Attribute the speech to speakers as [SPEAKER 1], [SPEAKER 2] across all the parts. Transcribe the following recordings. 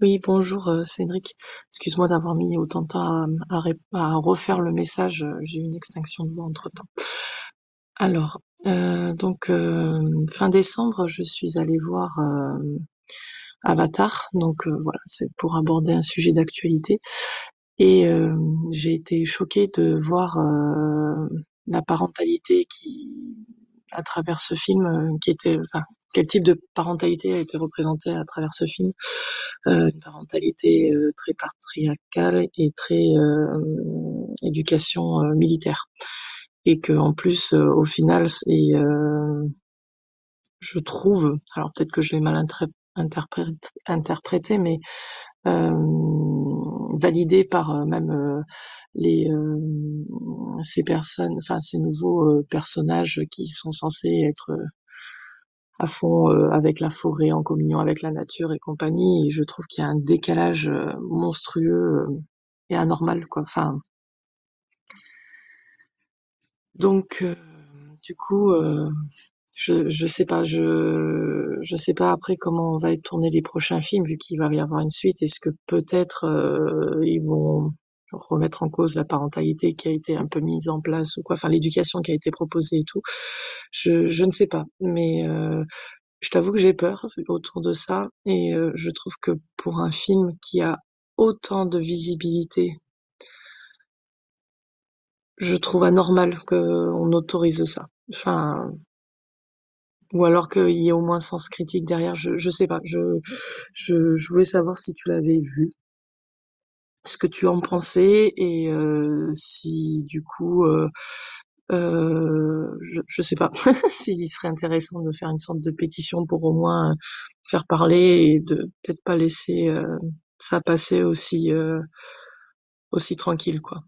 [SPEAKER 1] Oui, bonjour euh, Cédric. Excuse-moi d'avoir mis autant de temps à, refaire le message. euh, J'ai eu une extinction de voix entre-temps. Alors, euh, donc fin décembre, je suis allée voir Avatar. Donc voilà, c'est pour aborder un sujet d'actualité. Et j'ai été choquée de voir la parentalité qui, à travers ce film, qui était, quel type de parentalité a été représentée à travers ce film. Euh, une parentalité euh, très patriarcale et très euh, éducation euh, militaire. Et que en plus, euh, au final, euh, je trouve, alors peut-être que je l'ai mal interprète- interprété, mais validé par même les euh, ces personnes, enfin ces nouveaux personnages qui sont censés être à fond euh, avec la forêt, en communion avec la nature et compagnie. Et je trouve qu'il y a un décalage euh, monstrueux euh, et anormal, quoi. Enfin, donc du coup, je je sais pas, je je sais pas après comment va être tourné les prochains films vu qu'il va y avoir une suite. Est-ce que peut-être ils vont remettre en cause la parentalité qui a été un peu mise en place ou quoi, enfin l'éducation qui a été proposée et tout. Je ne sais pas, mais euh, je t'avoue que j'ai peur autour de ça et euh, je trouve que pour un film qui a autant de visibilité, je trouve anormal qu'on autorise ça. Enfin, ou alors qu'il y ait au moins sens critique derrière. Je je sais pas. Je je je voulais savoir si tu l'avais vu, ce que tu en pensais et euh, si du coup euh, euh, je je sais pas s'il serait intéressant de faire une sorte de pétition pour au moins euh, faire parler et de peut-être pas laisser euh, ça passer aussi euh, aussi tranquille quoi.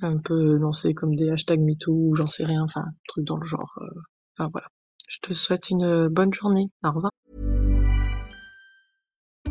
[SPEAKER 1] Un peu lancé comme des hashtags MeToo ou j'en sais rien, enfin truc dans le genre. Enfin voilà. Je te souhaite une bonne journée. Au revoir.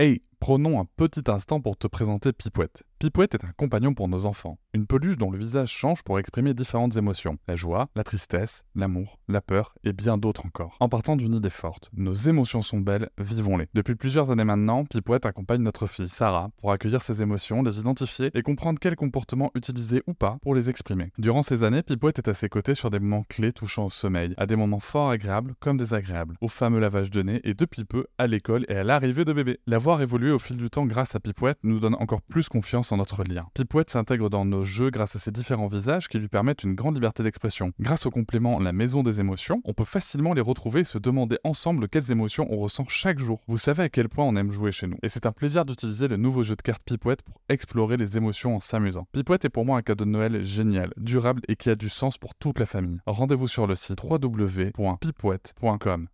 [SPEAKER 2] Hey, prenons un petit instant pour te présenter Pipouette. Pipouette est un compagnon pour nos enfants, une peluche dont le visage change pour exprimer différentes émotions, la joie, la tristesse, l'amour, la peur et bien d'autres encore. En partant d'une idée forte, nos émotions sont belles, vivons-les. Depuis plusieurs années maintenant, Pipouette accompagne notre fille Sarah pour accueillir ses émotions, les identifier et comprendre quels comportements utiliser ou pas pour les exprimer. Durant ces années, Pipouette est à ses côtés sur des moments clés touchant au sommeil, à des moments fort agréables comme désagréables, au fameux lavage de nez et depuis peu à l'école et à l'arrivée de bébé. La voir évoluer au fil du temps grâce à Pipouette nous donne encore plus confiance notre lien. Pipouette s'intègre dans nos jeux grâce à ses différents visages qui lui permettent une grande liberté d'expression. Grâce au complément La Maison des émotions, on peut facilement les retrouver et se demander ensemble quelles émotions on ressent chaque jour. Vous savez à quel point on aime jouer chez nous. Et c'est un plaisir d'utiliser le nouveau jeu de cartes Pipouette pour explorer les émotions en s'amusant. Pipouette est pour moi un cadeau de Noël génial, durable et qui a du sens pour toute la famille. Rendez-vous sur le site www.pipouette.com.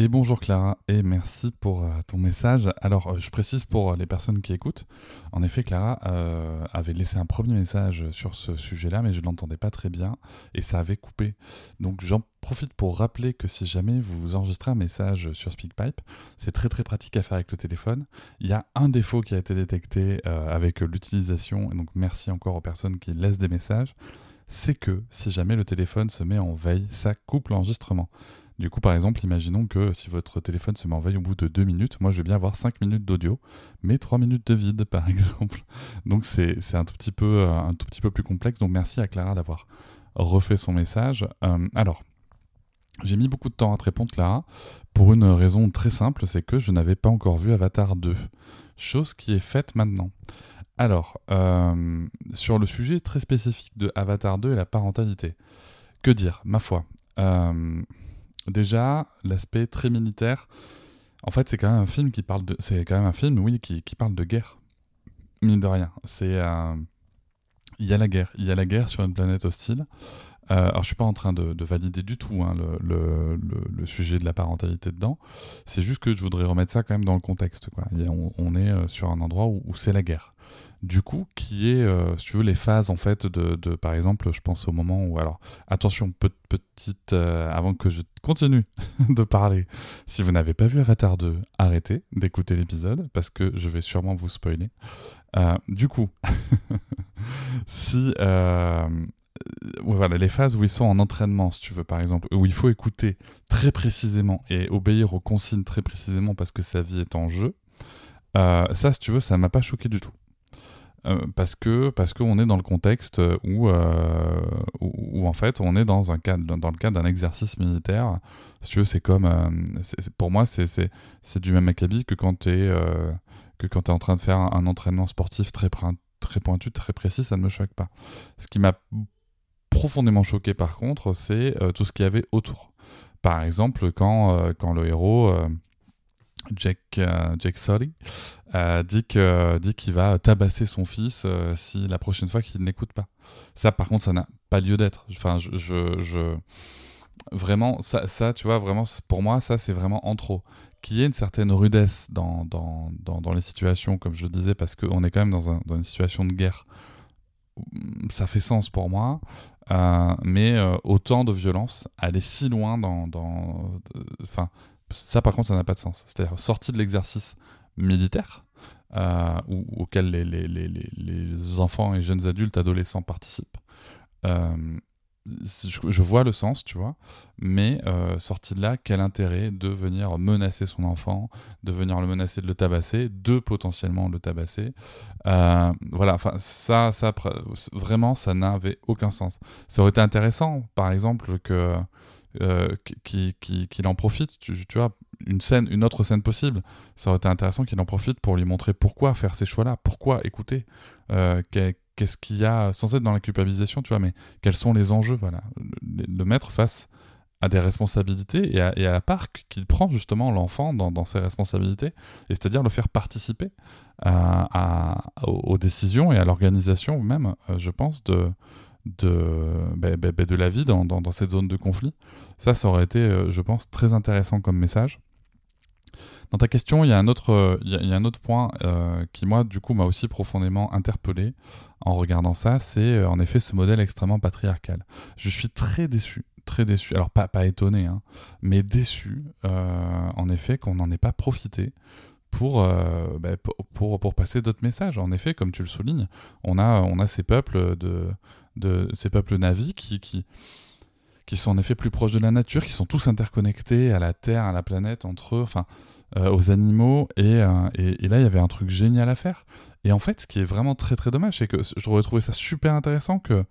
[SPEAKER 2] Et bonjour Clara, et merci pour euh, ton message. Alors, euh, je précise pour les personnes qui écoutent, en effet, Clara euh, avait laissé un premier message sur ce sujet-là, mais je ne l'entendais pas très bien, et ça avait coupé. Donc, j'en profite pour rappeler que si jamais vous enregistrez un message sur SpeakPipe, c'est très très pratique à faire avec le téléphone. Il y a un défaut qui a été détecté avec l'utilisation, et donc merci encore aux personnes qui laissent des messages, c'est que si jamais le téléphone se met en veille, ça coupe l'enregistrement. Du coup, par exemple, imaginons que si votre téléphone se met en veille au bout de 2 minutes, moi je vais bien avoir 5 minutes d'audio, mais 3 minutes de vide, par exemple. Donc c'est un, tout petit peu, euh, un tout petit peu plus complexe. Donc merci à Clara d'avoir refait son message. Euh, alors, j'ai mis beaucoup de temps à te répondre, Clara, pour une raison très simple, c'est que je n'avais pas encore vu Avatar 2. Chose qui est faite maintenant. Alors, euh, sur le sujet très spécifique de Avatar 2 et la parentalité, que dire, ma foi Déjà, l'aspect très militaire. En fait, c'est quand même un film qui parle de. C'est quand même un film, oui, qui, parle de guerre. Mine de rien. C'est. Euh, il y a la guerre. Il y a la guerre sur une planète hostile. Euh, alors, je suis pas en train de, valider du tout hein, le, sujet de la parentalité dedans. C'est juste que je voudrais remettre ça quand même dans le contexte. Quoi. on, est euh, sur un endroit où c'est la guerre du coup, qui est, euh, si tu veux, les phases en fait de, par exemple, je pense au moment où, alors, attention, petite, euh, avant que je continue de parler, si vous n'avez pas vu Avatar 2, arrêtez d'écouter l'épisode parce que je vais sûrement vous spoiler. Euh, du coup, si voilà, les phases où ils sont en entraînement, si tu veux, par exemple, où il faut écouter très précisément et obéir aux consignes très précisément parce que sa vie est en jeu, ça, si tu veux, ça m'a pas choqué du tout. Euh, parce que parce qu'on est dans le contexte où, euh, où, en fait on est dans un cadre dans le cadre d'un exercice militaire. Si tu veux c'est comme euh, pour moi c'est du même acabit que quand tu es que quand es en train de faire un, entraînement sportif très très pointu très précis ça ne me choque pas. Ce qui m'a profondément choqué par contre c'est tout ce qu'il y avait autour. Par exemple quand quand le héros Jack, euh, Jack Sully, euh, dit qu'il dit qu'il va tabasser son fils euh, si la prochaine fois qu'il n'écoute pas. Ça, par contre, ça n'a pas lieu d'être. Enfin, je, je, vraiment, ça, ça, tu vois, vraiment, pour moi, ça, c'est vraiment en trop. Qu'il y ait une certaine rudesse dans, dans, dans, les situations, comme je le disais, parce qu'on est quand même dans, un, dans, une situation de guerre. Ça fait sens pour moi, mais autant de violence, aller si loin dans, enfin, ça, par contre, ça n'a pas de sens. C'est-à-dire sortie de l'exercice militaire, euh, auquel les, les, les, les, enfants et jeunes adultes, adolescents participent. Euh, je, vois le sens, tu vois, mais euh, sorti de là, quel intérêt de venir menacer son enfant, de venir le menacer de le tabasser, de potentiellement le tabasser. Euh, voilà, enfin, ça, ça, vraiment, ça n'avait aucun sens. Ça aurait été intéressant, par exemple, que euh, qu'il qui, en profite. Tu, vois, une scène, une autre scène possible, ça aurait été intéressant qu'il en profite pour lui montrer pourquoi faire ces choix-là, pourquoi écouter, euh, qu'est-ce qu'il y a, sans être dans la culpabilisation, tu vois, mais quels sont les enjeux, voilà. Le, mettre face à des responsabilités et à, la part qu'il prend justement l'enfant dans, ses responsabilités, et c'est-à-dire le faire participer à, aux, décisions et à l'organisation même, euh, je pense, de, de, bah, bah, bah, de la vie dans, dans, cette zone de conflit. Ça, ça aurait été, euh, je pense, très intéressant comme message. Dans ta question, il y a un autre, il y a, un autre point euh, qui, moi, du coup, m'a aussi profondément interpellé en regardant ça, c'est euh, en effet ce modèle extrêmement patriarcal. Je suis très déçu, très déçu, alors pas, pas étonné, hein, mais déçu, en effet, qu'on n'en ait pas profité pour, pour, pour, passer d'autres messages. En effet, comme tu le soulignes, on a, on a ces peuples de, de ces peuples navis qui, qui, qui sont en effet plus proches de la nature, qui sont tous interconnectés à la Terre, à la planète, entre eux, enfin, euh, aux animaux. Euh, et, et, là, il y avait un truc génial à faire. Et en fait, ce qui est vraiment très très dommage, c'est que je trouvé ça super intéressant que,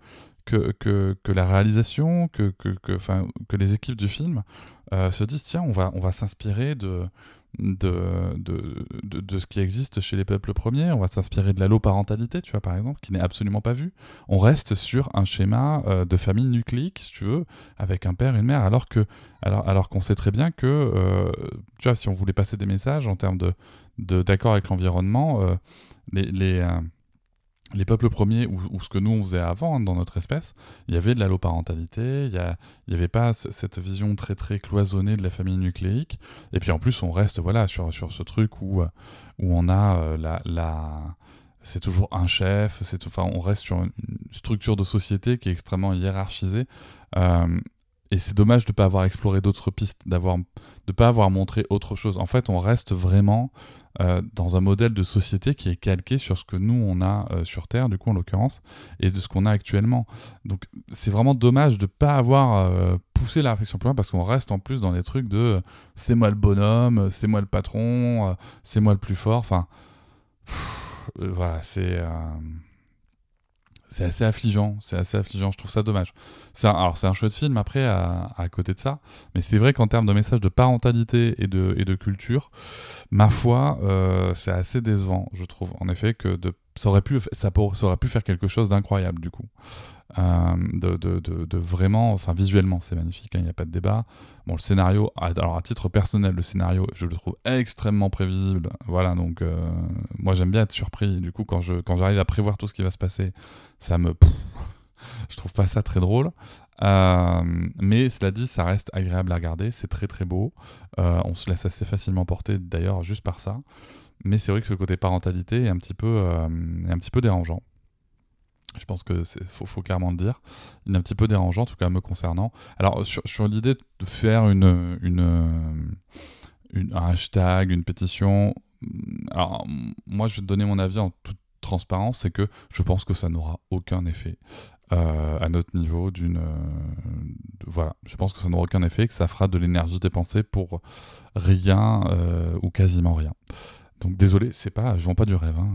[SPEAKER 2] que, que, que la réalisation, que, que, que, que les équipes du film euh, se disent tiens, on va, on va s'inspirer de, de, de, de, ce qui existe chez les peuples premiers. On va s'inspirer de l'alloparentalité, tu vois, par exemple, qui n'est absolument pas vue. On reste sur un schéma euh, de famille nucléique, si tu veux, avec un père et une mère, alors que alors, alors qu'on sait très bien que, euh, tu vois, si on voulait passer des messages en termes de d'accord avec l'environnement, euh, les, les les peuples premiers, ou, ce que nous on faisait avant hein, dans notre espèce, il y avait de l'alloparentalité, il n'y avait pas cette vision très très cloisonnée de la famille nucléique. Et puis en plus, on reste voilà sur, sur ce truc où, où on a euh, la, la c'est toujours un chef, c'est enfin on reste sur une structure de société qui est extrêmement hiérarchisée. Euh, et c'est dommage de ne pas avoir exploré d'autres pistes, de ne pas avoir montré autre chose. En fait, on reste vraiment euh, dans un modèle de société qui est calqué sur ce que nous, on a euh, sur Terre, du coup, en l'occurrence, et de ce qu'on a actuellement. Donc, c'est vraiment dommage de ne pas avoir euh, poussé la réflexion plus loin parce qu'on reste en plus dans des trucs de c'est moi le bonhomme, c'est moi le patron, c'est moi le plus fort. Enfin, voilà, c'est c'est assez affligeant, c'est assez affligeant, je trouve ça dommage. C'est alors c'est un chouette film après à, à côté de ça, mais c'est vrai qu'en termes de message de parentalité et de, et de culture, ma foi, euh, c'est assez décevant, je trouve. En effet, que de, ça, aurait pu, ça, ça aurait pu faire quelque chose d'incroyable du coup. Euh, de, vraiment, enfin visuellement c'est magnifique, hein, il n'y a pas de débat. Bon, le scénario, alors à titre personnel, le scénario, je le trouve extrêmement prévisible. Voilà, donc euh, moi j'aime bien être surpris. Du coup, quand je quand j'arrive à prévoir tout ce qui va se passer, ça me, je trouve pas ça très drôle. Euh, mais cela dit, ça reste agréable à regarder, c'est très très beau. on se laisse assez facilement porter d'ailleurs juste par ça. Mais c'est vrai que ce côté parentalité est un petit peu, peu dérangeant. Je pense que faut, faut, clairement le dire. Il est un petit peu dérangeant, en tout cas me concernant. Alors sur, l'idée de faire une, un hashtag, une pétition, alors moi je vais donner mon avis en toute transparence, c'est que je pense que ça n'aura aucun effet. Euh, à notre niveau d'une voilà je pense que ça n'aura aucun effet que ça fera de l'énergie dépensée pour rien euh, ou quasiment rien donc désolé, c'est pas, je vends pas du rêve, hein,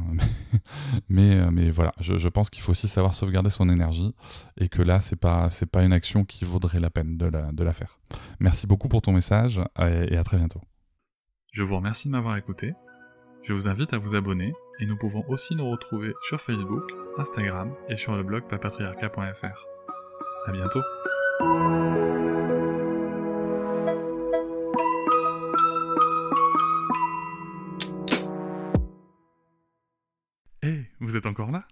[SPEAKER 2] mais, euh, mais voilà, je, pense qu'il faut aussi savoir sauvegarder son énergie et que là, c'est pas, c'est pas une action qui vaudrait la peine de la, de la faire. Merci beaucoup pour ton message et à très bientôt.
[SPEAKER 3] Je vous remercie de m'avoir écouté. Je vous invite à vous abonner et nous pouvons aussi nous retrouver sur Facebook, Instagram et sur le blog papatriarca.fr. À bientôt. Encore là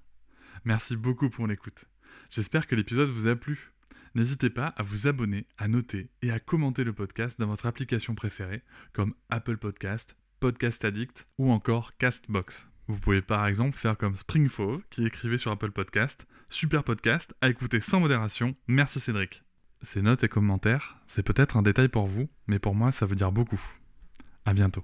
[SPEAKER 3] Merci beaucoup pour l'écoute. J'espère que l'épisode vous a plu. N'hésitez pas à vous abonner, à noter et à commenter le podcast dans votre application préférée, comme Apple Podcast, Podcast Addict ou encore Castbox. Vous pouvez par exemple faire comme Springfove qui écrivait sur Apple Podcast, super podcast à écouter sans modération, merci Cédric. Ces notes et commentaires, c'est peut-être un détail pour vous, mais pour moi ça veut dire beaucoup. À bientôt.